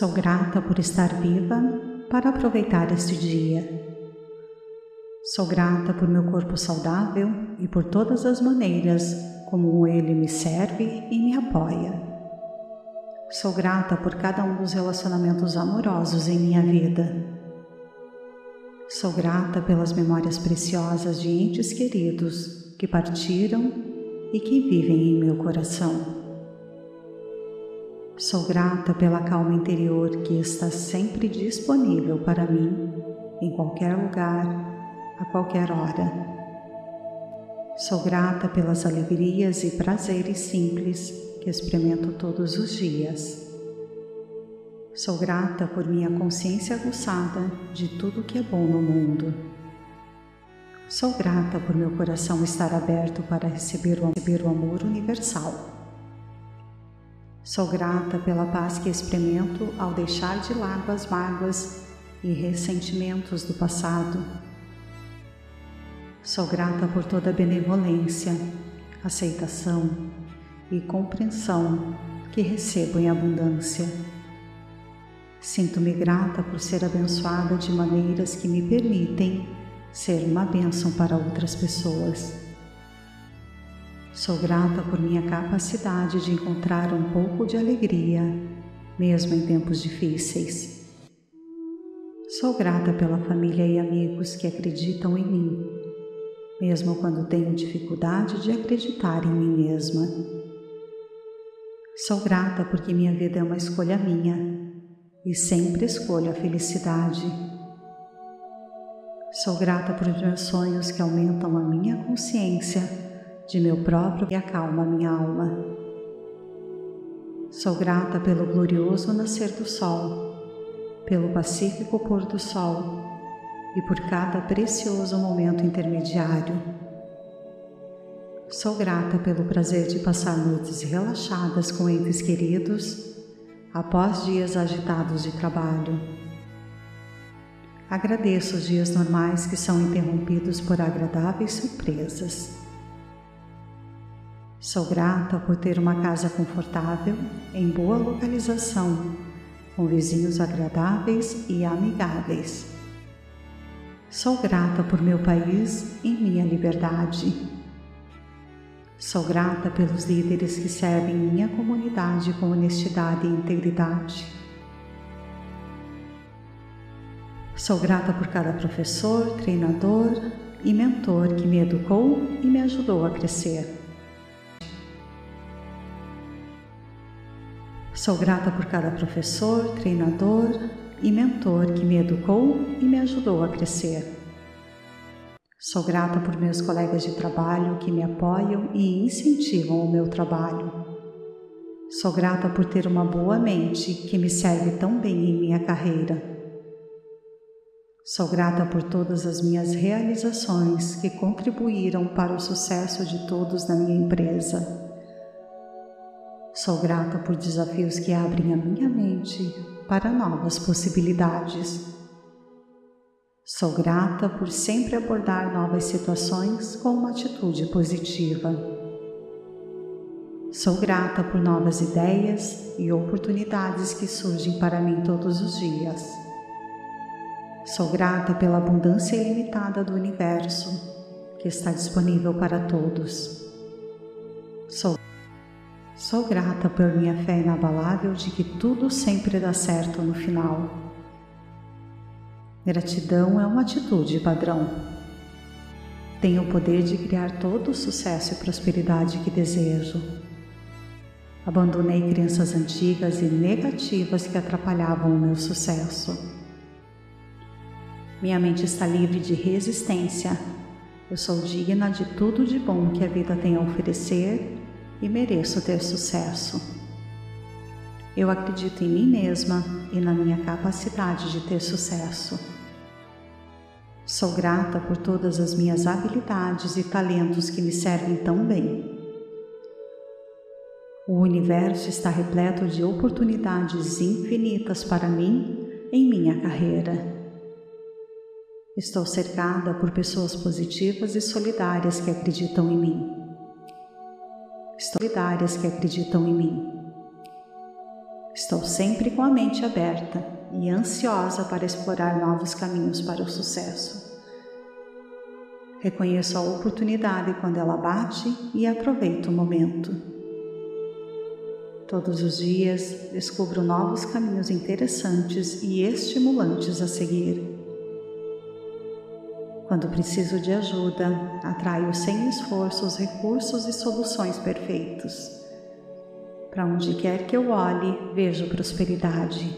Sou grata por estar viva para aproveitar este dia. Sou grata por meu corpo saudável e por todas as maneiras como ele me serve e me apoia. Sou grata por cada um dos relacionamentos amorosos em minha vida. Sou grata pelas memórias preciosas de entes queridos que partiram e que vivem em meu coração. Sou grata pela calma interior que está sempre disponível para mim, em qualquer lugar, a qualquer hora. Sou grata pelas alegrias e prazeres simples que experimento todos os dias. Sou grata por minha consciência aguçada de tudo que é bom no mundo. Sou grata por meu coração estar aberto para receber o, amor universal. Sou grata pela paz que experimento ao deixar de lado as mágoas e ressentimentos do passado. Sou grata por toda a benevolência, aceitação e compreensão que recebo em abundância. Sinto-me grata por ser abençoada de maneiras que me permitem ser uma bênção para outras pessoas. Sou grata por minha capacidade de encontrar um pouco de alegria, mesmo em tempos difíceis. Sou grata pela família e amigos que acreditam em mim, mesmo quando tenho dificuldade de acreditar em mim mesma. Sou grata porque minha vida é uma escolha minha e sempre escolho a felicidade. Sou grata por meus sonhos que aumentam a minha consciência de meu próprio e acalma minha alma. Sou grata pelo glorioso nascer do sol, pelo pacífico pôr do sol e por cada precioso momento intermediário. Sou grata pelo prazer de passar noites relaxadas com entes queridos após dias agitados de trabalho. Agradeço os dias normais que são interrompidos por agradáveis surpresas. Sou grata por ter uma casa confortável, em boa localização, com vizinhos agradáveis e amigáveis. Sou grata por meu país e minha liberdade. Sou grata pelos líderes que servem minha comunidade com honestidade e integridade. Sou grata por cada professor, treinador e mentor que me educou e me ajudou a crescer. Sou grata por cada professor, treinador e mentor que me educou e me ajudou a crescer. Sou grata por meus colegas de trabalho que me apoiam e incentivam o meu trabalho. Sou grata por ter uma boa mente que me serve tão bem em minha carreira. Sou grata por todas as minhas realizações que contribuíram para o sucesso de todos na minha empresa. Sou grata por desafios que abrem a minha mente para novas possibilidades. Sou grata por sempre abordar novas situações com uma atitude positiva. Sou grata por novas ideias e oportunidades que surgem para mim todos os dias. Sou grata pela abundância ilimitada do universo que está disponível para todos. Sou Sou grata por minha fé inabalável de que tudo sempre dá certo no final. Gratidão é uma atitude padrão. Tenho o poder de criar todo o sucesso e prosperidade que desejo. Abandonei crenças antigas e negativas que atrapalhavam o meu sucesso. Minha mente está livre de resistência. Eu sou digna de tudo de bom que a vida tem a oferecer e mereço ter sucesso. Eu acredito em mim mesma e na minha capacidade de ter sucesso. Sou grata por todas as minhas habilidades e talentos que me servem tão bem. O universo está repleto de oportunidades infinitas para mim em minha carreira. Estou cercada por pessoas positivas e solidárias que acreditam em mim solidárias que acreditam em mim. Estou sempre com a mente aberta e ansiosa para explorar novos caminhos para o sucesso. Reconheço a oportunidade quando ela bate e aproveito o momento. Todos os dias descubro novos caminhos interessantes e estimulantes a seguir. Quando preciso de ajuda, atraio sem esforço os recursos e soluções perfeitos. Para onde quer que eu olhe, vejo prosperidade.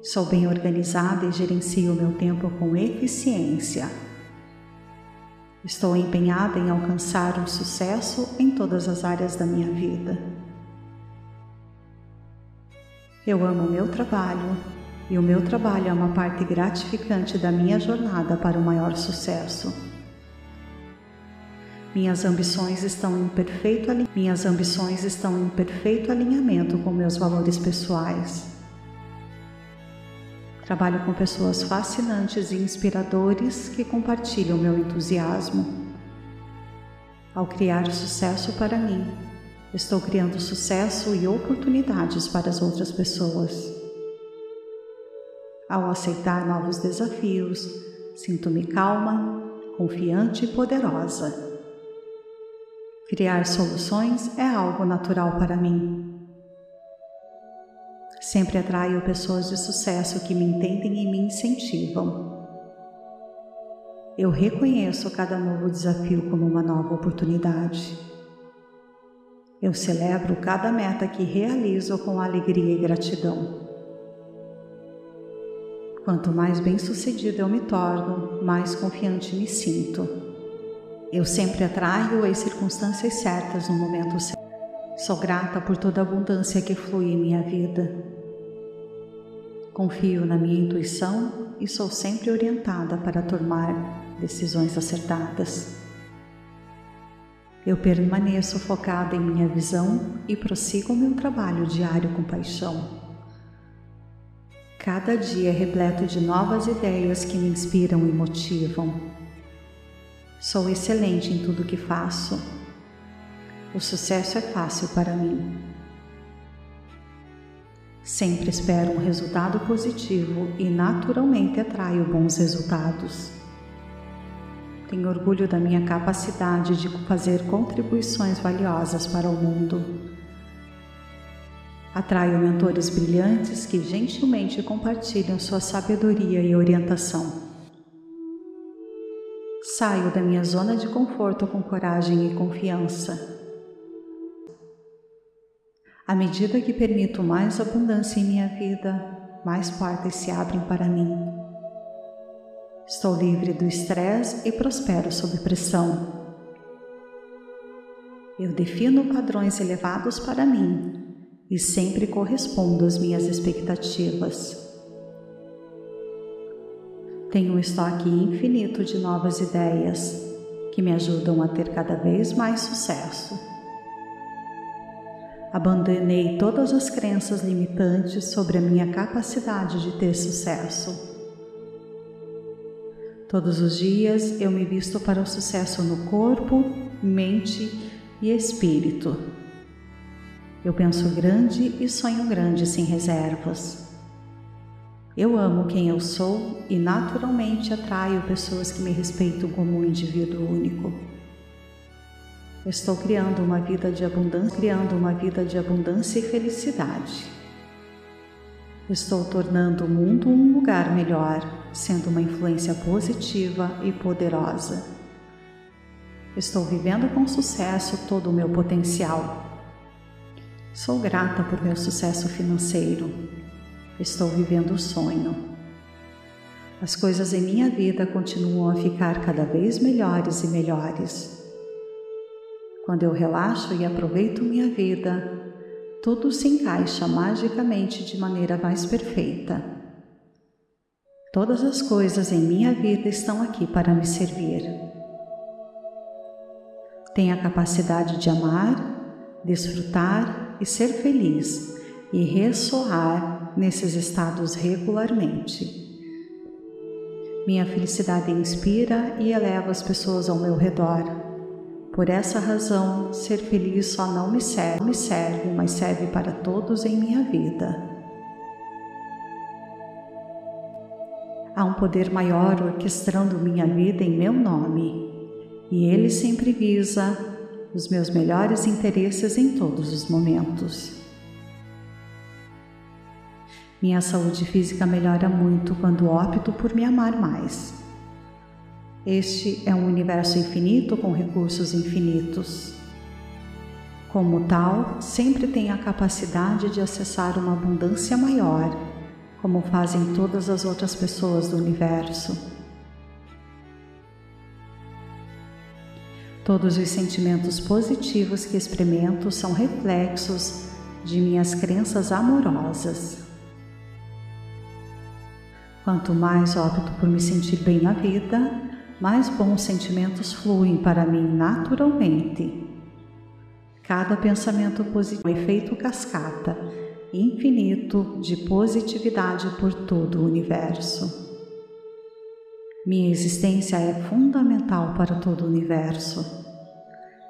Sou bem organizada e gerencio meu tempo com eficiência. Estou empenhada em alcançar o sucesso em todas as áreas da minha vida. Eu amo meu trabalho e o meu trabalho é uma parte gratificante da minha jornada para o maior sucesso. Minhas ambições estão em perfeito minhas ambições estão em perfeito alinhamento com meus valores pessoais. Trabalho com pessoas fascinantes e inspiradores que compartilham meu entusiasmo. Ao criar sucesso para mim, estou criando sucesso e oportunidades para as outras pessoas. Ao aceitar novos desafios, sinto-me calma, confiante e poderosa. Criar soluções é algo natural para mim. Sempre atraio pessoas de sucesso que me entendem e me incentivam. Eu reconheço cada novo desafio como uma nova oportunidade. Eu celebro cada meta que realizo com alegria e gratidão. Quanto mais bem-sucedido eu me torno, mais confiante me sinto eu sempre atraio as circunstâncias certas no momento certo. Sou grata por toda a abundância que flui em minha vida. Confio na minha intuição e sou sempre orientada para tomar decisões acertadas. Eu permaneço focada em minha visão e prossigo meu trabalho diário com paixão. Cada dia é repleto de novas ideias que me inspiram e motivam. Sou excelente em tudo que faço. O sucesso é fácil para mim. Sempre espero um resultado positivo e naturalmente atraio bons resultados. Tenho orgulho da minha capacidade de fazer contribuições valiosas para o mundo. Atraio mentores brilhantes que gentilmente compartilham sua sabedoria e orientação. Saio da minha zona de conforto com coragem e confiança. À medida que permito mais abundância em minha vida, mais portas se abrem para mim. Estou livre do estresse e prospero sob pressão. Eu defino padrões elevados para mim e sempre correspondo às minhas expectativas. Tenho um estoque infinito de novas ideias que me ajudam a ter cada vez mais sucesso. Abandonei todas as crenças limitantes sobre a minha capacidade de ter sucesso. Todos os dias eu me visto para o sucesso no corpo, mente e espírito. Eu penso grande e sonho grande sem reservas. Eu amo quem eu sou e naturalmente atraio pessoas que me respeitam como um indivíduo único. Estou criando uma vida de abundância, criando uma vida de abundância e felicidade. Estou tornando o mundo um lugar melhor, sendo uma influência positiva e poderosa. Estou vivendo com sucesso todo o meu potencial. Sou grata por meu sucesso financeiro Estou vivendo o sonho. As coisas em minha vida continuam a ficar cada vez melhores e melhores. Quando eu relaxo e aproveito minha vida, tudo se encaixa magicamente de maneira mais perfeita. Todas as coisas em minha vida estão aqui para me servir. Tenho a capacidade de amar, desfrutar e ser feliz e ressoar nesses estados regularmente. Minha felicidade inspira e eleva as pessoas ao meu redor. Por essa razão, ser feliz só não me serve, me serve, mas serve para todos em minha vida. Há um poder maior orquestrando minha vida em meu nome, e ele sempre visa os meus melhores interesses em todos os momentos. Minha saúde física melhora muito quando opto por me amar mais. Este é um universo infinito com recursos infinitos. Como tal, sempre tenho a capacidade de acessar uma abundância maior, como fazem todas as outras pessoas do universo. Todos os sentimentos positivos que experimento são reflexos de minhas crenças amorosas. Quanto mais opto por me sentir bem na vida, mais bons sentimentos fluem para mim naturalmente. Cada pensamento positivo é um efeito cascata infinito de positividade por todo o universo. Minha existência é fundamental para todo o universo.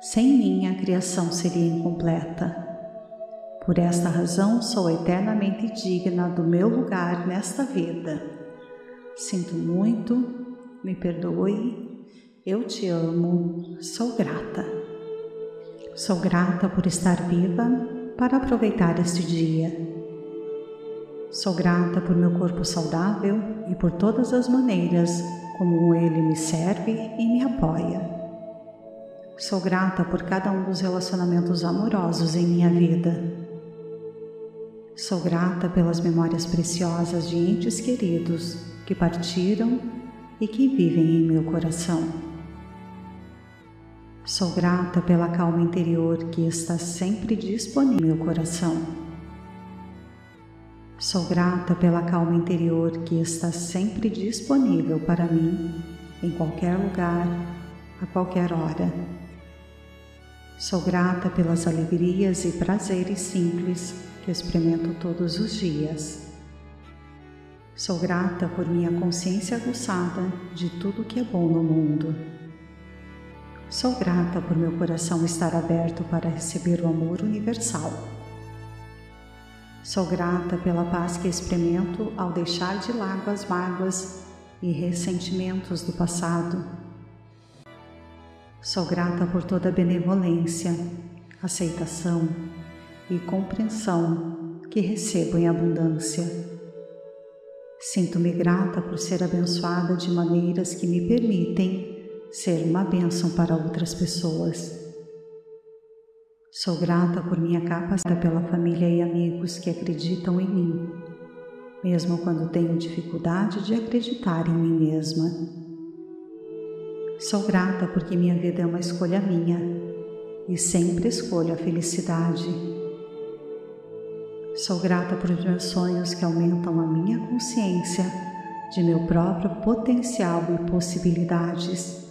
Sem mim, a criação seria incompleta. Por esta razão, sou eternamente digna do meu lugar nesta vida. Sinto muito, me perdoe, eu te amo, sou grata. Sou grata por estar viva para aproveitar este dia. Sou grata por meu corpo saudável e por todas as maneiras como ele me serve e me apoia. Sou grata por cada um dos relacionamentos amorosos em minha vida. Sou grata pelas memórias preciosas de entes queridos que partiram e que vivem em meu coração. Sou grata pela calma interior que está sempre disponível em meu coração. Sou grata pela calma interior que está sempre disponível para mim, em qualquer lugar, a qualquer hora. Sou grata pelas alegrias e prazeres simples que experimento todos os dias. Sou grata por minha consciência aguçada de tudo que é bom no mundo. Sou grata por meu coração estar aberto para receber o amor universal. Sou grata pela paz que experimento ao deixar de lado as mágoas e ressentimentos do passado. Sou grata por toda a benevolência, aceitação e compreensão que recebo em abundância. Sinto-me grata por ser abençoada de maneiras que me permitem ser uma bênção para outras pessoas. Sou grata por minha capacidade pela família e amigos que acreditam em mim, mesmo quando tenho dificuldade de acreditar em mim mesma. Sou grata porque minha vida é uma escolha minha e sempre escolho a felicidade. Sou grata por meus sonhos que aumentam a minha consciência de meu próprio potencial e possibilidades.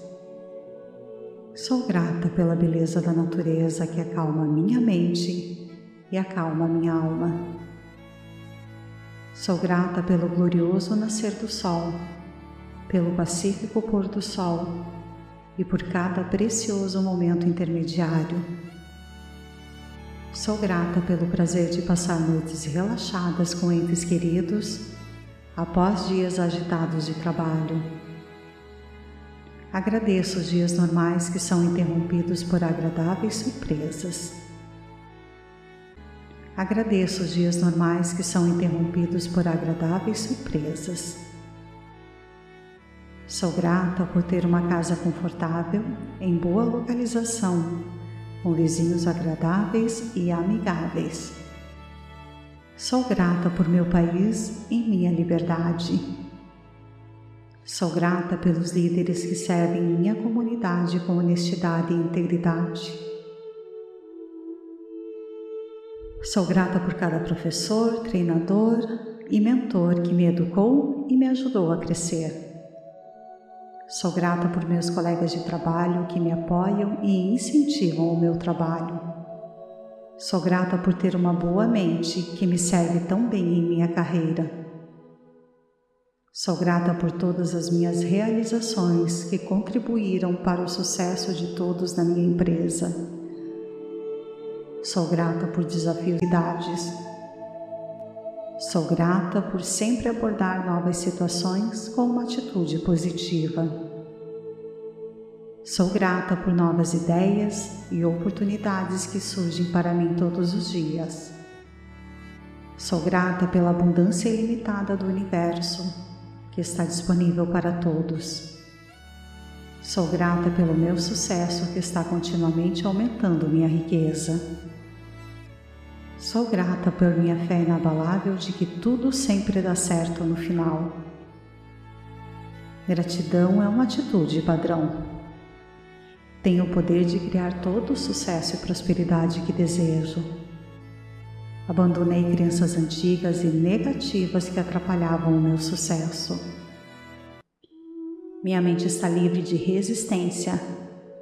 Sou grata pela beleza da natureza que acalma minha mente e acalma minha alma. Sou grata pelo glorioso nascer do sol, pelo pacífico pôr do sol e por cada precioso momento intermediário. Sou grata pelo prazer de passar noites relaxadas com entes queridos após dias agitados de trabalho Agradeço os dias normais que são interrompidos por agradáveis surpresas. Agradeço os dias normais que são interrompidos por agradáveis surpresas. Sou grata por ter uma casa confortável, em boa localização, com vizinhos agradáveis e amigáveis. Sou grata por meu país e minha liberdade. Sou grata pelos líderes que servem minha comunidade com honestidade e integridade. Sou grata por cada professor, treinador e mentor que me educou e me ajudou a crescer. Sou grata por meus colegas de trabalho que me apoiam e incentivam o meu trabalho. Sou grata por ter uma boa mente que me serve tão bem em minha carreira. Sou grata por todas as minhas realizações que contribuíram para o sucesso de todos na minha empresa. Sou grata por desafios e idades. Sou grata por sempre abordar novas situações com uma atitude positiva. Sou grata por novas ideias e oportunidades que surgem para mim todos os dias. Sou grata pela abundância ilimitada do universo que está disponível para todos. Sou grata pelo meu sucesso que está continuamente aumentando minha riqueza. Sou grata por minha fé inabalável de que tudo sempre dá certo no final. Gratidão é uma atitude padrão. Tenho o poder de criar todo o sucesso e prosperidade que desejo. Abandonei crenças antigas e negativas que atrapalhavam o meu sucesso. Minha mente está livre de resistência.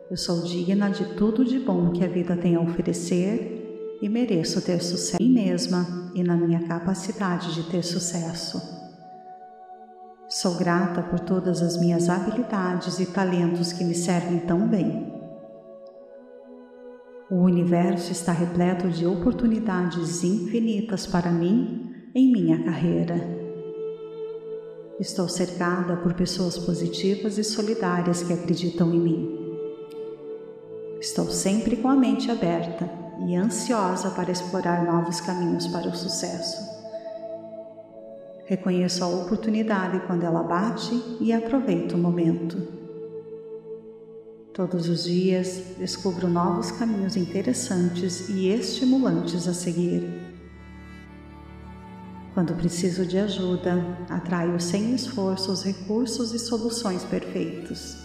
Eu sou digna de tudo de bom que a vida tem a oferecer e mereço ter sucesso em mim mesma e na minha capacidade de ter sucesso. Sou grata por todas as minhas habilidades e talentos que me servem tão bem. O universo está repleto de oportunidades infinitas para mim em minha carreira. Estou cercada por pessoas positivas e solidárias que acreditam em mim. Estou sempre com a mente aberta e ansiosa para explorar novos caminhos para o sucesso. Reconheço a oportunidade quando ela bate e aproveito o momento. Todos os dias descubro novos caminhos interessantes e estimulantes a seguir. Quando preciso de ajuda, atraio sem esforço os recursos e soluções perfeitos.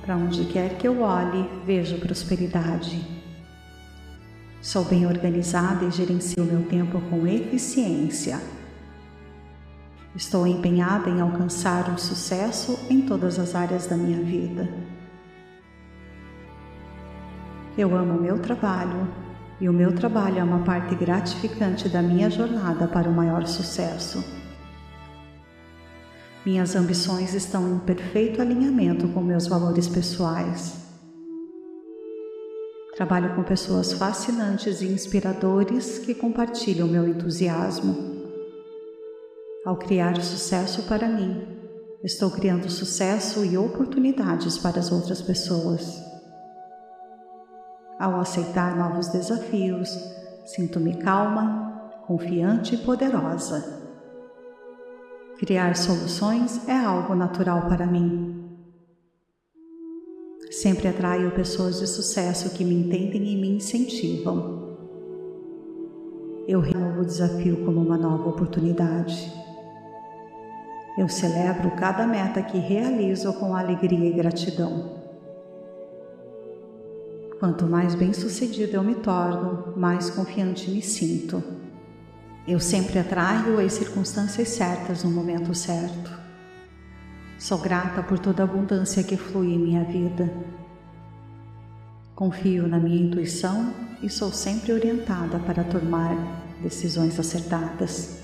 Para onde quer que eu olhe, vejo prosperidade. Sou bem organizada e gerencio meu tempo com eficiência. Estou empenhada em alcançar o sucesso em todas as áreas da minha vida. Eu amo o meu trabalho e o meu trabalho é uma parte gratificante da minha jornada para o maior sucesso. Minhas ambições estão em perfeito alinhamento com meus valores pessoais. Trabalho com pessoas fascinantes e inspiradores que compartilham meu entusiasmo. Ao criar sucesso para mim, estou criando sucesso e oportunidades para as outras pessoas. Ao aceitar novos desafios, sinto-me calma, confiante e poderosa. Criar soluções é algo natural para mim. Sempre atraio pessoas de sucesso que me entendem e me incentivam. Eu renovo o desafio como uma nova oportunidade. Eu celebro cada meta que realizo com alegria e gratidão. Quanto mais bem-sucedido eu me torno, mais confiante me sinto. Eu sempre atraio as circunstâncias certas no momento certo. Sou grata por toda a abundância que flui em minha vida. Confio na minha intuição e sou sempre orientada para tomar decisões acertadas.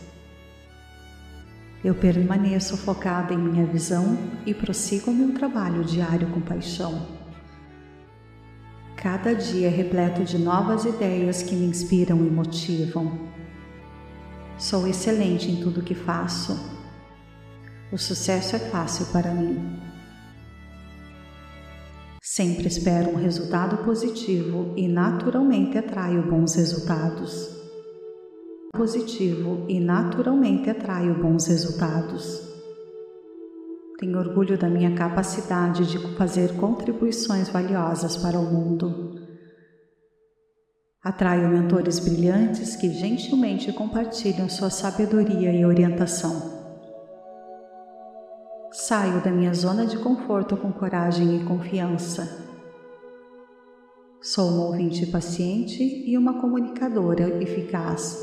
Eu permaneço focada em minha visão e prossigo meu trabalho diário com paixão. Cada dia é repleto de novas ideias que me inspiram e motivam. Sou excelente em tudo que faço. O sucesso é fácil para mim. Sempre espero um resultado positivo e naturalmente atraio bons resultados. Positivo e naturalmente atraio bons resultados. Tenho orgulho da minha capacidade de fazer contribuições valiosas para o mundo. Atraio mentores brilhantes que gentilmente compartilham sua sabedoria e orientação. Saio da minha zona de conforto com coragem e confiança. Sou uma ouvinte paciente e uma comunicadora eficaz.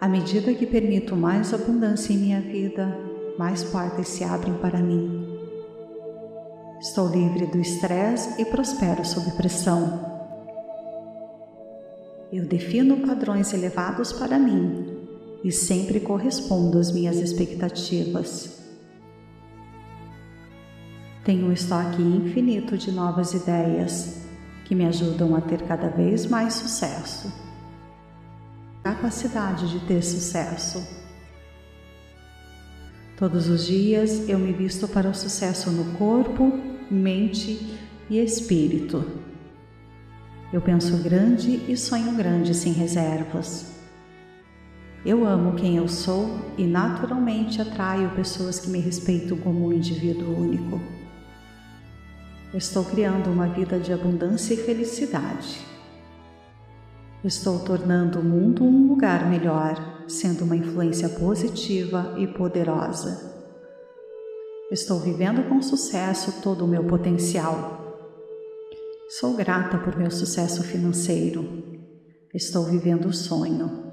À medida que permito mais abundância em minha vida, mais portas se abrem para mim. Estou livre do estresse e prospero sob pressão. Eu defino padrões elevados para mim e sempre correspondo às minhas expectativas. Tenho um estoque infinito de novas ideias que me ajudam a ter cada vez mais sucesso. Capacidade de ter sucesso. Todos os dias eu me visto para o sucesso no corpo, mente e espírito. Eu penso grande e sonho grande sem reservas. Eu amo quem eu sou e naturalmente atraio pessoas que me respeitam como um indivíduo único. Estou criando uma vida de abundância e felicidade. Estou tornando o mundo um lugar melhor, sendo uma influência positiva e poderosa. Estou vivendo com sucesso todo o meu potencial. Sou grata por meu sucesso financeiro. Estou vivendo o sonho.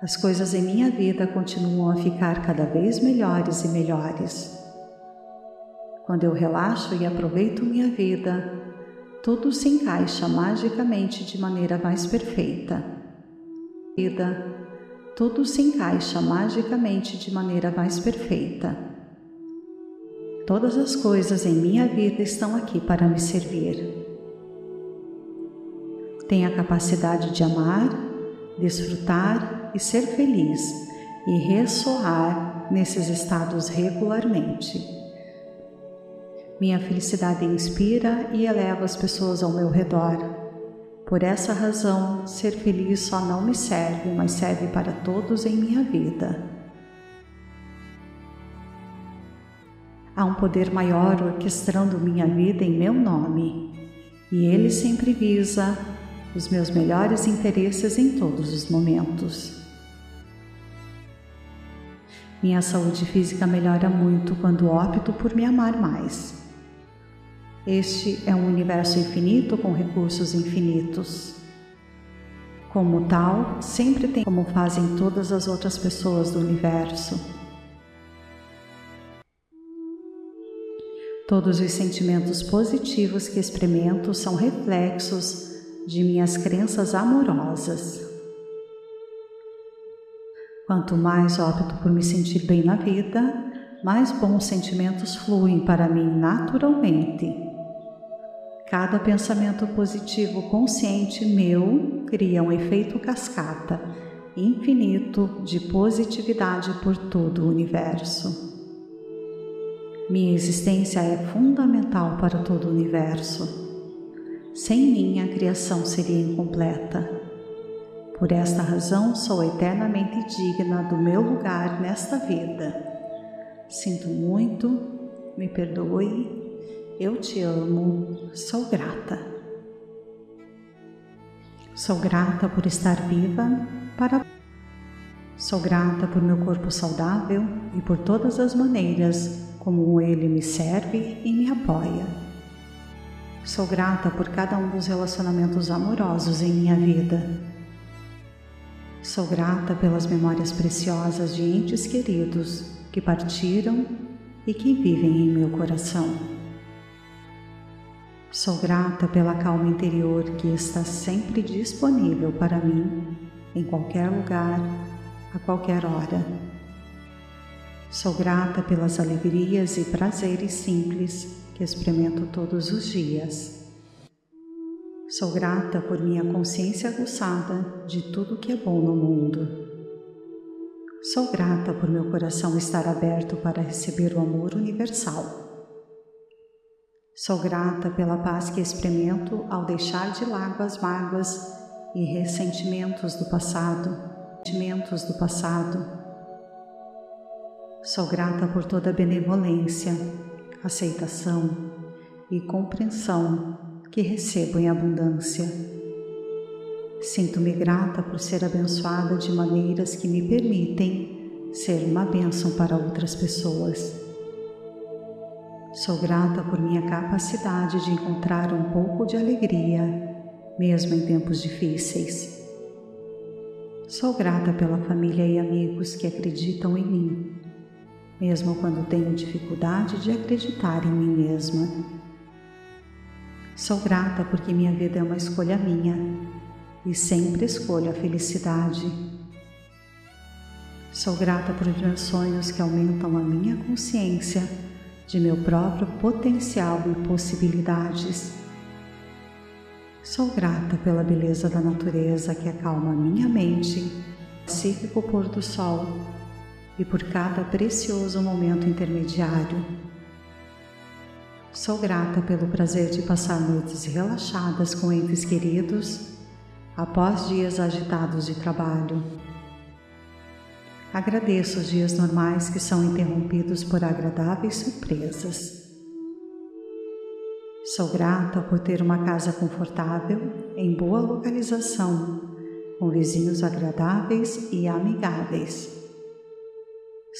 As coisas em minha vida continuam a ficar cada vez melhores e melhores. Quando eu relaxo e aproveito minha vida, tudo se encaixa magicamente de maneira mais perfeita. Vida, tudo se encaixa magicamente de maneira mais perfeita. Todas as coisas em minha vida estão aqui para me servir. Tenho a capacidade de amar, desfrutar e ser feliz e ressoar nesses estados regularmente. Minha felicidade inspira e eleva as pessoas ao meu redor. Por essa razão, ser feliz só não me serve, mas serve para todos em minha vida. Há um poder maior orquestrando minha vida em meu nome, e ele sempre visa os meus melhores interesses em todos os momentos. Minha saúde física melhora muito quando opto por me amar mais. Este é um universo infinito com recursos infinitos. Como tal, sempre tem como fazem todas as outras pessoas do universo. Todos os sentimentos positivos que experimento são reflexos de minhas crenças amorosas. Quanto mais opto por me sentir bem na vida, mais bons sentimentos fluem para mim naturalmente. Cada pensamento positivo consciente meu cria um efeito cascata infinito de positividade por todo o universo. Minha existência é fundamental para todo o universo. Sem mim, a criação seria incompleta. Por esta razão, sou eternamente digna do meu lugar nesta vida. Sinto muito, me perdoe eu te amo, sou grata. Sou grata por estar viva para Sou grata por meu corpo saudável e por todas as maneiras como ele me serve e me apoia. Sou grata por cada um dos relacionamentos amorosos em minha vida. Sou grata pelas memórias preciosas de entes queridos que partiram e que vivem em meu coração. Sou grata pela calma interior que está sempre disponível para mim, em qualquer lugar, a qualquer hora. Sou grata pelas alegrias e prazeres simples que experimento todos os dias. Sou grata por minha consciência aguçada de tudo que é bom no mundo. Sou grata por meu coração estar aberto para receber o amor universal. Sou grata pela paz que experimento ao deixar de lado as mágoas e ressentimentos do passado, sentimentos do passado. Sou grata por toda a benevolência, aceitação e compreensão que recebo em abundância. Sinto-me grata por ser abençoada de maneiras que me permitem ser uma bênção para outras pessoas. Sou grata por minha capacidade de encontrar um pouco de alegria, mesmo em tempos difíceis. Sou grata pela família e amigos que acreditam em mim, mesmo quando tenho dificuldade de acreditar em mim mesma. Sou grata porque minha vida é uma escolha minha e sempre escolho a felicidade. Sou grata por meus sonhos que aumentam a minha consciência de meu próprio potencial e possibilidades. Sou grata pela beleza da natureza que acalma minha mente, pacífico pôr do sol e por cada precioso momento intermediário. Sou grata pelo prazer de passar noites relaxadas com entes queridos após dias agitados de trabalho. Agradeço os dias normais que são interrompidos por agradáveis surpresas. Sou grata por ter uma casa confortável, em boa localização, com vizinhos agradáveis e amigáveis.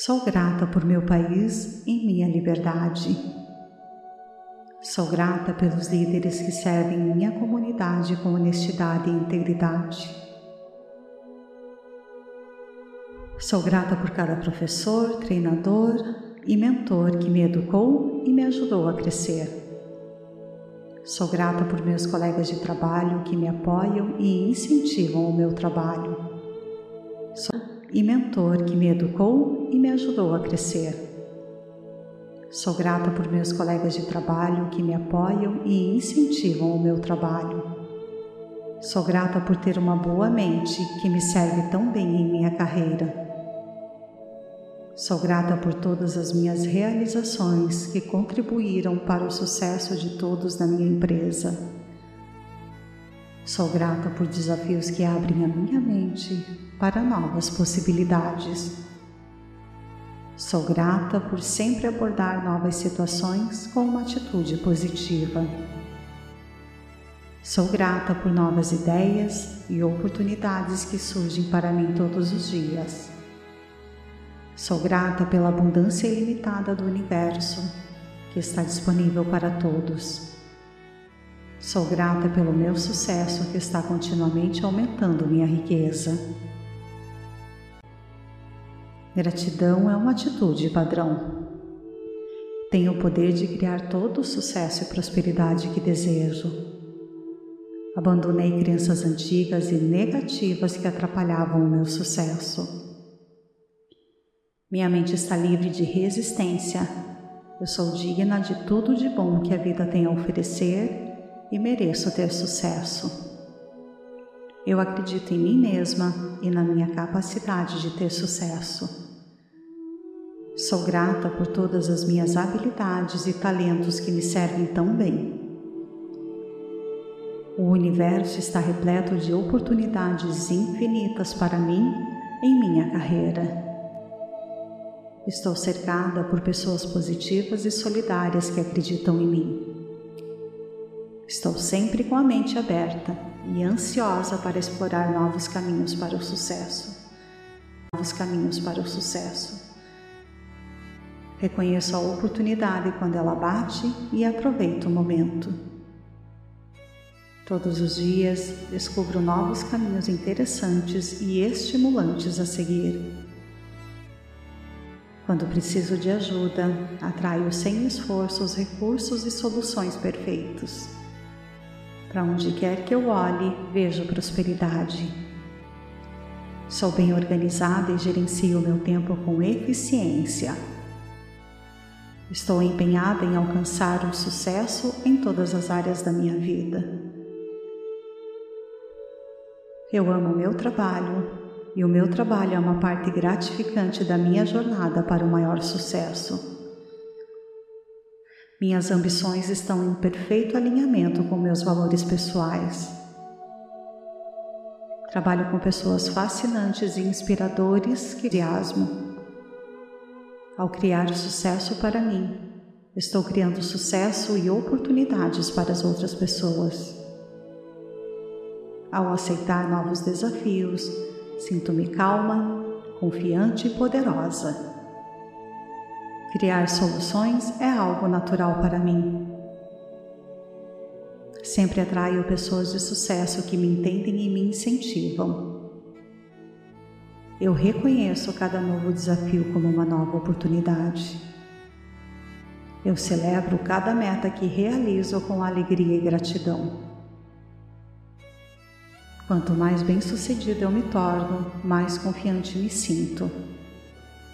Sou grata por meu país e minha liberdade. Sou grata pelos líderes que servem minha comunidade com honestidade e integridade. Sou grata por cada professor, treinador e mentor que me educou e me ajudou a crescer. Sou grata por meus colegas de trabalho que me apoiam e incentivam o meu trabalho. Sou e mentor que me educou e me ajudou a crescer. Sou grata por meus colegas de trabalho que me apoiam e incentivam o meu trabalho. Sou grata por ter uma boa mente que me serve tão bem em minha carreira. Sou grata por todas as minhas realizações que contribuíram para o sucesso de todos na minha empresa. Sou grata por desafios que abrem a minha mente para novas possibilidades. Sou grata por sempre abordar novas situações com uma atitude positiva. Sou grata por novas ideias e oportunidades que surgem para mim todos os dias. Sou grata pela abundância ilimitada do universo que está disponível para todos. Sou grata pelo meu sucesso que está continuamente aumentando minha riqueza. Gratidão é uma atitude padrão. Tenho o poder de criar todo o sucesso e prosperidade que desejo. Abandonei crenças antigas e negativas que atrapalhavam o meu sucesso. Minha mente está livre de resistência. Eu sou digna de tudo de bom que a vida tem a oferecer e mereço ter sucesso. Eu acredito em mim mesma e na minha capacidade de ter sucesso. Sou grata por todas as minhas habilidades e talentos que me servem tão bem. O universo está repleto de oportunidades infinitas para mim em minha carreira. Estou cercada por pessoas positivas e solidárias que acreditam em mim. Estou sempre com a mente aberta e ansiosa para explorar novos caminhos para o sucesso. Novos caminhos para o sucesso. Reconheço a oportunidade quando ela bate e aproveito o momento. Todos os dias descubro novos caminhos interessantes e estimulantes a seguir. Quando preciso de ajuda, atraio sem esforço os recursos e soluções perfeitos. Para onde quer que eu olhe, vejo prosperidade. Sou bem organizada e gerencio meu tempo com eficiência. Estou empenhada em alcançar o sucesso em todas as áreas da minha vida. Eu amo meu trabalho e o meu trabalho é uma parte gratificante da minha jornada para o maior sucesso. Minhas ambições estão em perfeito alinhamento com meus valores pessoais. Trabalho com pessoas fascinantes e inspiradores que entusiasmo. Ao criar sucesso para mim, estou criando sucesso e oportunidades para as outras pessoas. Ao aceitar novos desafios, Sinto-me calma, confiante e poderosa. Criar soluções é algo natural para mim. Sempre atraio pessoas de sucesso que me entendem e me incentivam. Eu reconheço cada novo desafio como uma nova oportunidade. Eu celebro cada meta que realizo com alegria e gratidão. Quanto mais bem-sucedido eu me torno, mais confiante me sinto.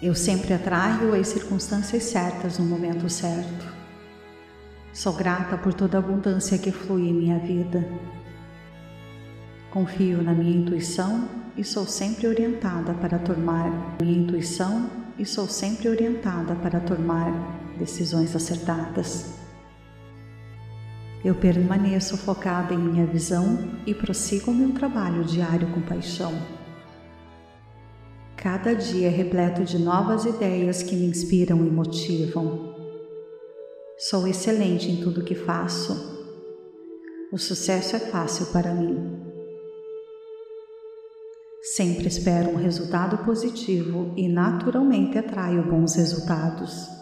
Eu sempre atraio as circunstâncias certas no momento certo. Sou grata por toda a abundância que flui em minha vida. Confio na minha intuição e sou sempre orientada para tomar minha intuição e sou sempre orientada para tomar decisões acertadas. Eu permaneço focada em minha visão e prossigo meu trabalho diário com paixão. Cada dia é repleto de novas ideias que me inspiram e motivam. Sou excelente em tudo que faço. O sucesso é fácil para mim. Sempre espero um resultado positivo e naturalmente atraio bons resultados.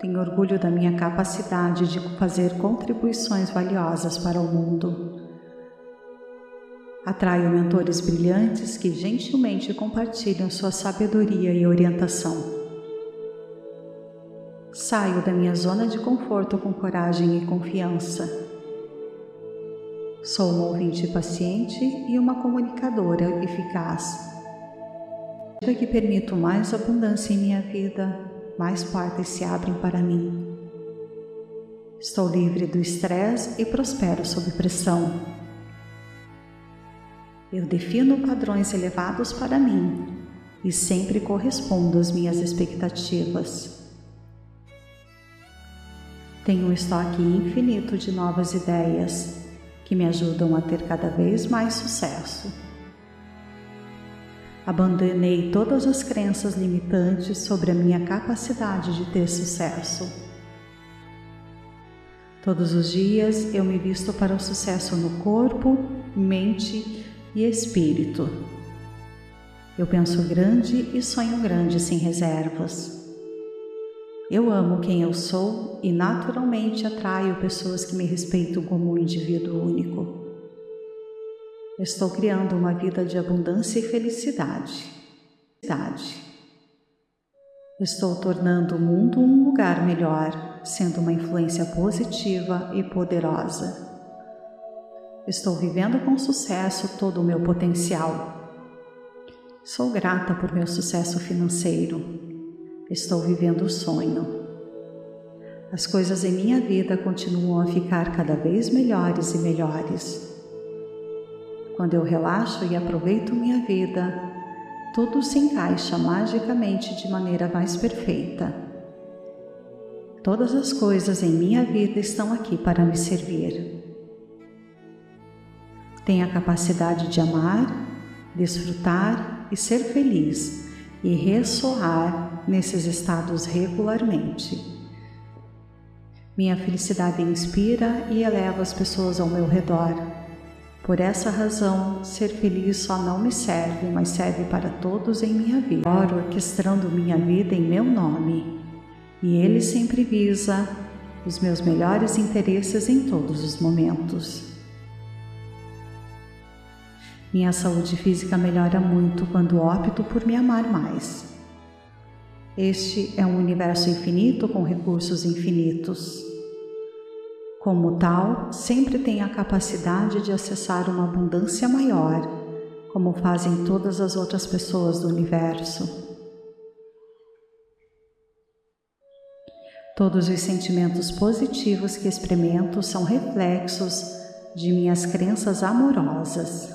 Tenho orgulho da minha capacidade de fazer contribuições valiosas para o mundo. Atraio mentores brilhantes que gentilmente compartilham sua sabedoria e orientação. Saio da minha zona de conforto com coragem e confiança. Sou uma ouvinte paciente e uma comunicadora eficaz. Que permito mais abundância em minha vida, mais portas se abrem para mim. Estou livre do estresse e prospero sob pressão. Eu defino padrões elevados para mim e sempre correspondo às minhas expectativas. Tenho um estoque infinito de novas ideias que me ajudam a ter cada vez mais sucesso. Abandonei todas as crenças limitantes sobre a minha capacidade de ter sucesso. Todos os dias eu me visto para o sucesso no corpo, mente e espírito. Eu penso grande e sonho grande sem reservas. Eu amo quem eu sou e naturalmente atraio pessoas que me respeitam como um indivíduo único. Estou criando uma vida de abundância e felicidade. Estou tornando o mundo um lugar melhor, sendo uma influência positiva e poderosa. Estou vivendo com sucesso todo o meu potencial. Sou grata por meu sucesso financeiro. Estou vivendo o sonho. As coisas em minha vida continuam a ficar cada vez melhores e melhores. Quando eu relaxo e aproveito minha vida, tudo se encaixa magicamente de maneira mais perfeita. Todas as coisas em minha vida estão aqui para me servir. Tenho a capacidade de amar, desfrutar e ser feliz e ressoar nesses estados regularmente. Minha felicidade inspira e eleva as pessoas ao meu redor por essa razão, ser feliz só não me serve, mas serve para todos em minha vida. Oro orquestrando minha vida em meu nome, e Ele sempre visa os meus melhores interesses em todos os momentos. Minha saúde física melhora muito quando opto por me amar mais. Este é um universo infinito com recursos infinitos. Como tal, sempre tem a capacidade de acessar uma abundância maior, como fazem todas as outras pessoas do universo. Todos os sentimentos positivos que experimento são reflexos de minhas crenças amorosas.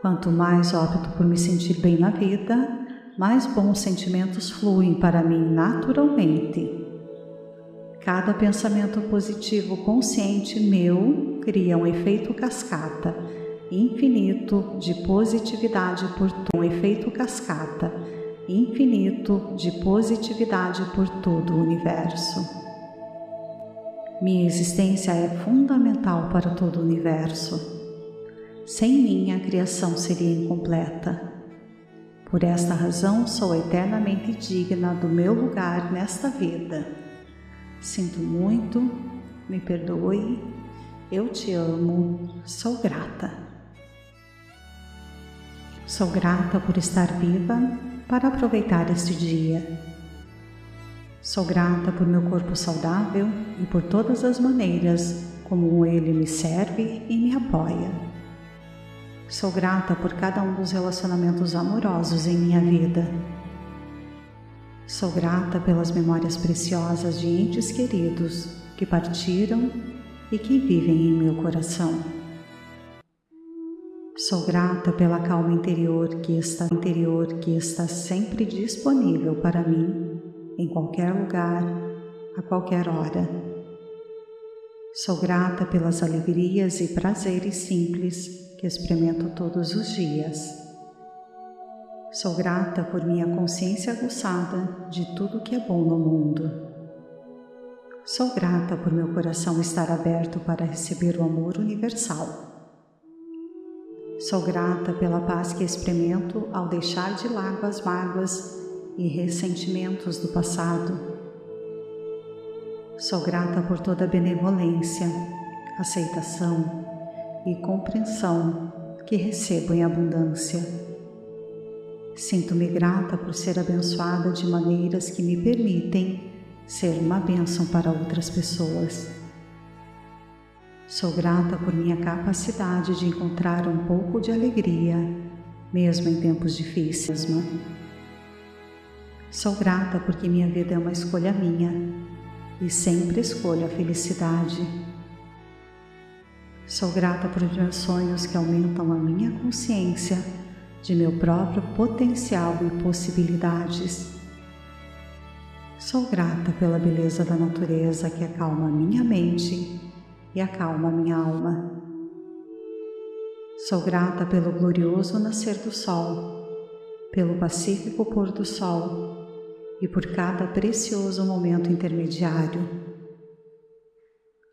Quanto mais opto por me sentir bem na vida, mais bons sentimentos fluem para mim naturalmente. Cada pensamento positivo consciente meu cria um efeito cascata infinito de positividade por um efeito cascata infinito de positividade por todo o universo. Minha existência é fundamental para todo o universo. Sem mim, a criação seria incompleta. Por esta razão, sou eternamente digna do meu lugar nesta vida Sinto muito, me perdoe, eu te amo, sou grata. Sou grata por estar viva para aproveitar este dia. Sou grata por meu corpo saudável e por todas as maneiras como ele me serve e me apoia. Sou grata por cada um dos relacionamentos amorosos em minha vida. Sou grata pelas memórias preciosas de entes queridos que partiram e que vivem em meu coração. Sou grata pela calma interior que está interior que está sempre disponível para mim em qualquer lugar, a qualquer hora. Sou grata pelas alegrias e prazeres simples que experimento todos os dias. Sou grata por minha consciência aguçada de tudo que é bom no mundo. Sou grata por meu coração estar aberto para receber o amor universal. Sou grata pela paz que experimento ao deixar de lado as mágoas e ressentimentos do passado. Sou grata por toda a benevolência, aceitação e compreensão que recebo em abundância. Sinto-me grata por ser abençoada de maneiras que me permitem ser uma bênção para outras pessoas. Sou grata por minha capacidade de encontrar um pouco de alegria, mesmo em tempos difíceis. Sou grata porque minha vida é uma escolha minha e sempre escolho a felicidade. Sou grata por meus sonhos que aumentam a minha consciência de meu próprio potencial e possibilidades. Sou grata pela beleza da natureza que acalma minha mente e acalma minha alma. Sou grata pelo glorioso nascer do sol, pelo pacífico pôr do sol e por cada precioso momento intermediário.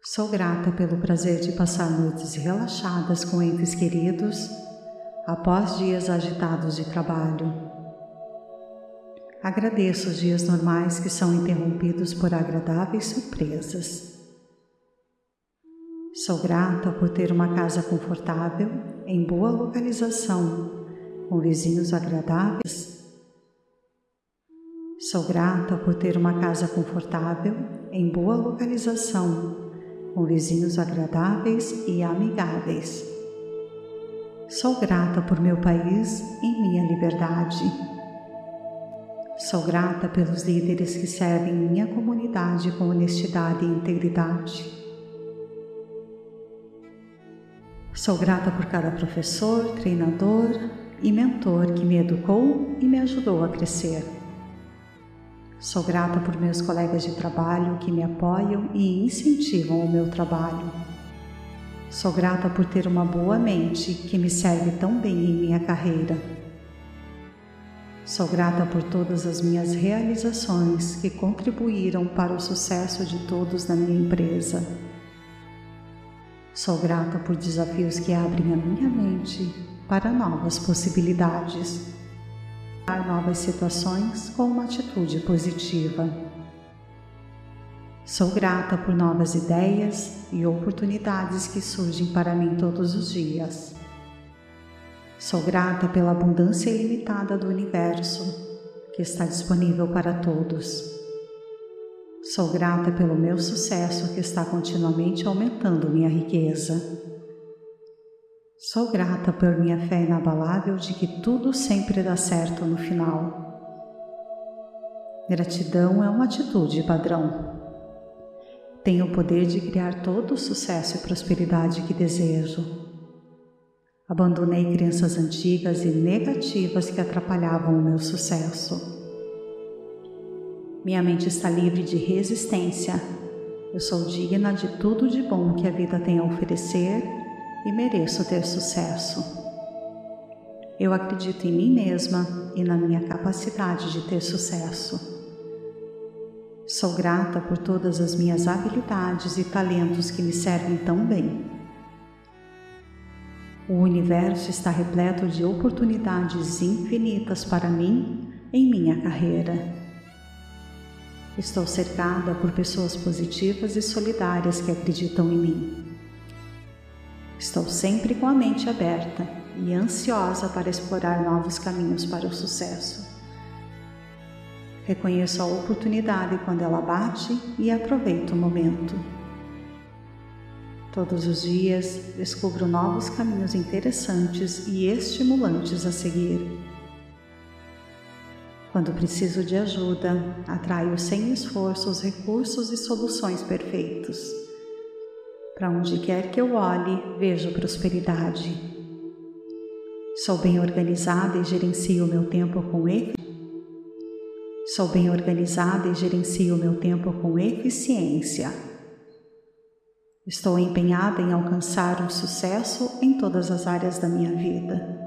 Sou grata pelo prazer de passar noites relaxadas com entes queridos após dias agitados de trabalho. Agradeço os dias normais que são interrompidos por agradáveis surpresas. Sou grata por ter uma casa confortável, em boa localização, com vizinhos agradáveis. Sou grata por ter uma casa confortável, em boa localização, com vizinhos agradáveis e amigáveis. Sou grata por meu país e minha liberdade. Sou grata pelos líderes que servem minha comunidade com honestidade e integridade. Sou grata por cada professor, treinador e mentor que me educou e me ajudou a crescer. Sou grata por meus colegas de trabalho que me apoiam e incentivam o meu trabalho. Sou grata por ter uma boa mente que me serve tão bem em minha carreira. Sou grata por todas as minhas realizações que contribuíram para o sucesso de todos na minha empresa. Sou grata por desafios que abrem a minha mente para novas possibilidades, para novas situações com uma atitude positiva. Sou grata por novas ideias e oportunidades que surgem para mim todos os dias. Sou grata pela abundância ilimitada do universo que está disponível para todos. Sou grata pelo meu sucesso que está continuamente aumentando minha riqueza. Sou grata por minha fé inabalável de que tudo sempre dá certo no final. Gratidão é uma atitude padrão. Tenho o poder de criar todo o sucesso e prosperidade que desejo. Abandonei crenças antigas e negativas que atrapalhavam o meu sucesso. Minha mente está livre de resistência. Eu sou digna de tudo de bom que a vida tem a oferecer e mereço ter sucesso. Eu acredito em mim mesma e na minha capacidade de ter sucesso. Sou grata por todas as minhas habilidades e talentos que me servem tão bem. O universo está repleto de oportunidades infinitas para mim em minha carreira. Estou cercada por pessoas positivas e solidárias que acreditam em mim. Estou sempre com a mente aberta e ansiosa para explorar novos caminhos para o sucesso. Reconheço a oportunidade quando ela bate e aproveito o momento. Todos os dias descubro novos caminhos interessantes e estimulantes a seguir. Quando preciso de ajuda, atraio sem esforço os recursos e soluções perfeitos. Para onde quer que eu olhe, vejo prosperidade. Sou bem organizada e gerencio meu tempo com eficiência. Sou bem organizada e gerencio o meu tempo com eficiência. Estou empenhada em alcançar um sucesso em todas as áreas da minha vida.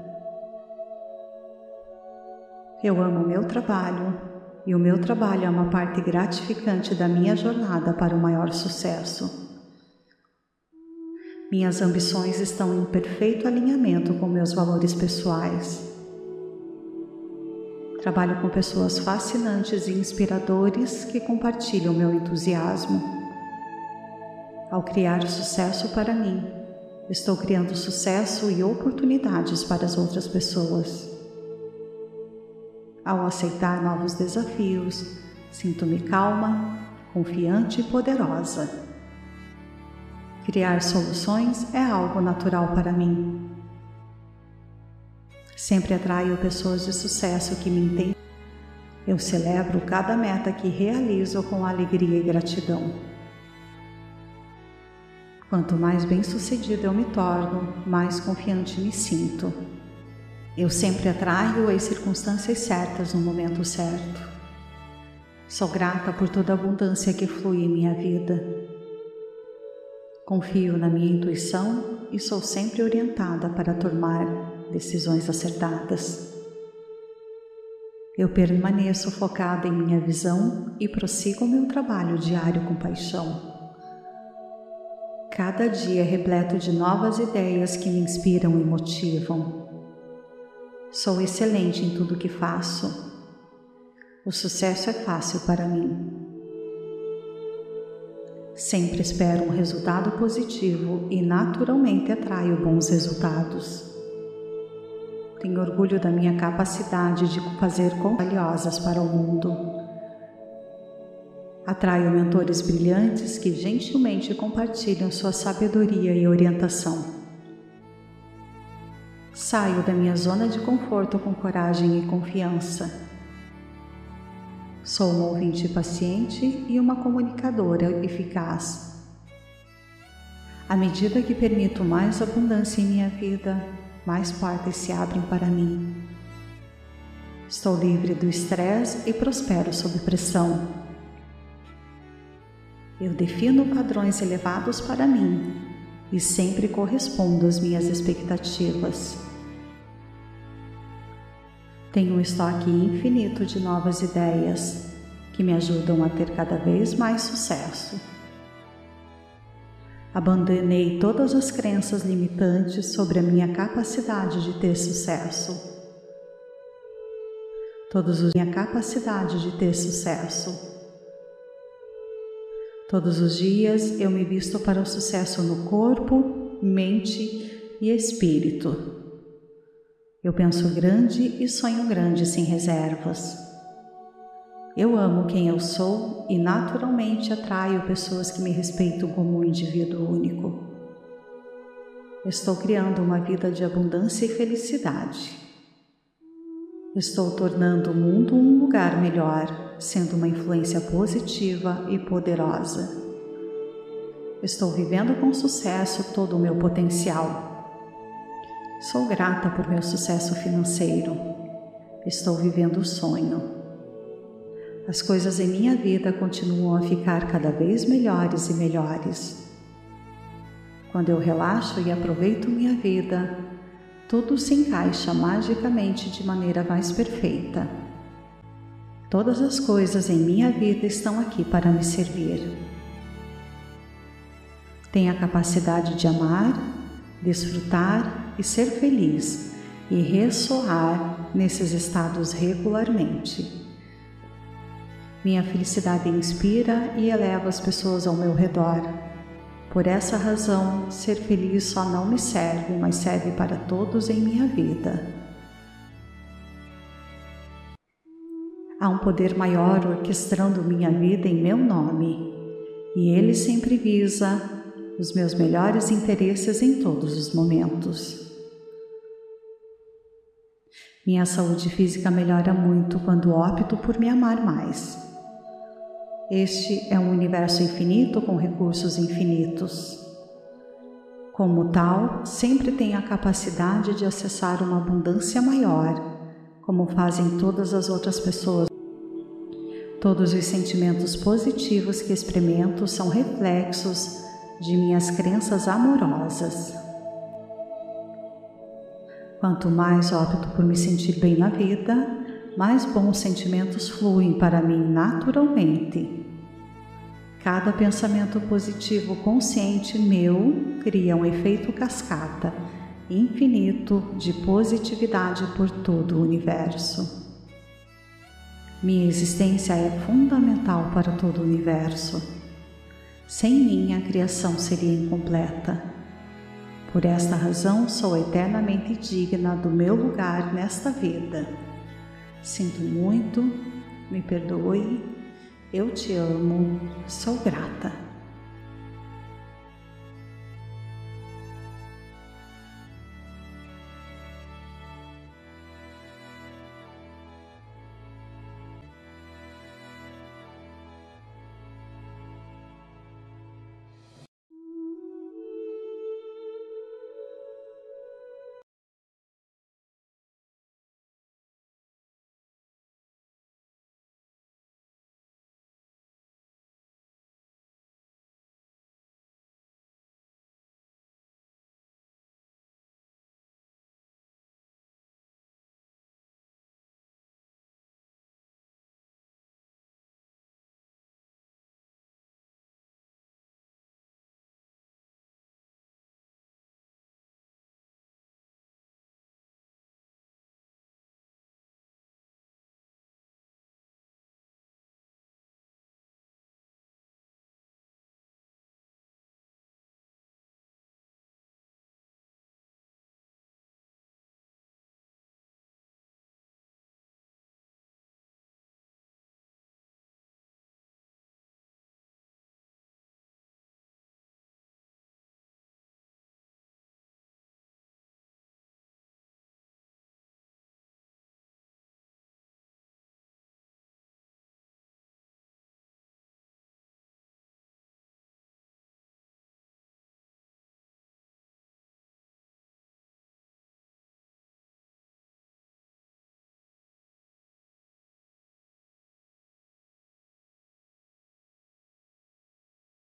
Eu amo meu trabalho e o meu trabalho é uma parte gratificante da minha jornada para o maior sucesso. Minhas ambições estão em perfeito alinhamento com meus valores pessoais. Trabalho com pessoas fascinantes e inspiradores que compartilham meu entusiasmo. Ao criar sucesso para mim, estou criando sucesso e oportunidades para as outras pessoas. Ao aceitar novos desafios, sinto-me calma, confiante e poderosa. Criar soluções é algo natural para mim. Sempre atraio pessoas de sucesso que me entendem. Eu celebro cada meta que realizo com alegria e gratidão. Quanto mais bem-sucedida eu me torno, mais confiante me sinto. Eu sempre atraio as circunstâncias certas no momento certo. Sou grata por toda a abundância que flui em minha vida. Confio na minha intuição e sou sempre orientada para tomar decisões acertadas. Eu permaneço focada em minha visão e prossigo o meu trabalho diário com paixão. Cada dia é repleto de novas ideias que me inspiram e motivam. Sou excelente em tudo que faço. O sucesso é fácil para mim. Sempre espero um resultado positivo e naturalmente atraio bons resultados. Tenho orgulho da minha capacidade de fazer coisas valiosas para o mundo. Atraio mentores brilhantes que gentilmente compartilham sua sabedoria e orientação. Saio da minha zona de conforto com coragem e confiança. Sou uma ouvinte paciente e uma comunicadora eficaz. À medida que permito mais abundância em minha vida, mais portas se abrem para mim. Estou livre do estresse e prospero sob pressão. Eu defino padrões elevados para mim e sempre correspondo às minhas expectativas. Tenho um estoque infinito de novas ideias que me ajudam a ter cada vez mais sucesso. Abandonei todas as crenças limitantes sobre a minha capacidade de ter sucesso. Todos os minha capacidade de ter sucesso Todos os dias eu me visto para o sucesso no corpo, mente e espírito. Eu penso grande e sonho grande sem reservas. Eu amo quem eu sou e naturalmente atraio pessoas que me respeitam como um indivíduo único. Estou criando uma vida de abundância e felicidade. Estou tornando o mundo um lugar melhor, sendo uma influência positiva e poderosa. Estou vivendo com sucesso todo o meu potencial. Sou grata por meu sucesso financeiro. Estou vivendo o sonho. As coisas em minha vida continuam a ficar cada vez melhores e melhores. Quando eu relaxo e aproveito minha vida, tudo se encaixa magicamente de maneira mais perfeita. Todas as coisas em minha vida estão aqui para me servir. Tenho a capacidade de amar, desfrutar e ser feliz e ressoar nesses estados regularmente. Minha felicidade inspira e eleva as pessoas ao meu redor por essa razão, ser feliz só não me serve, mas serve para todos em minha vida. Há um poder maior orquestrando minha vida em meu nome, e ele sempre visa os meus melhores interesses em todos os momentos. Minha saúde física melhora muito quando opto por me amar mais. Este é um universo infinito com recursos infinitos. Como tal, sempre tenho a capacidade de acessar uma abundância maior, como fazem todas as outras pessoas. Todos os sentimentos positivos que experimento são reflexos de minhas crenças amorosas. Quanto mais opto por me sentir bem na vida, mais bons sentimentos fluem para mim naturalmente. Cada pensamento positivo consciente meu cria um efeito cascata infinito de positividade por todo o universo. Minha existência é fundamental para todo o universo. Sem mim, a criação seria incompleta. Por esta razão, sou eternamente digna do meu lugar nesta vida. Sinto muito, me perdoe, eu te amo, sou grata.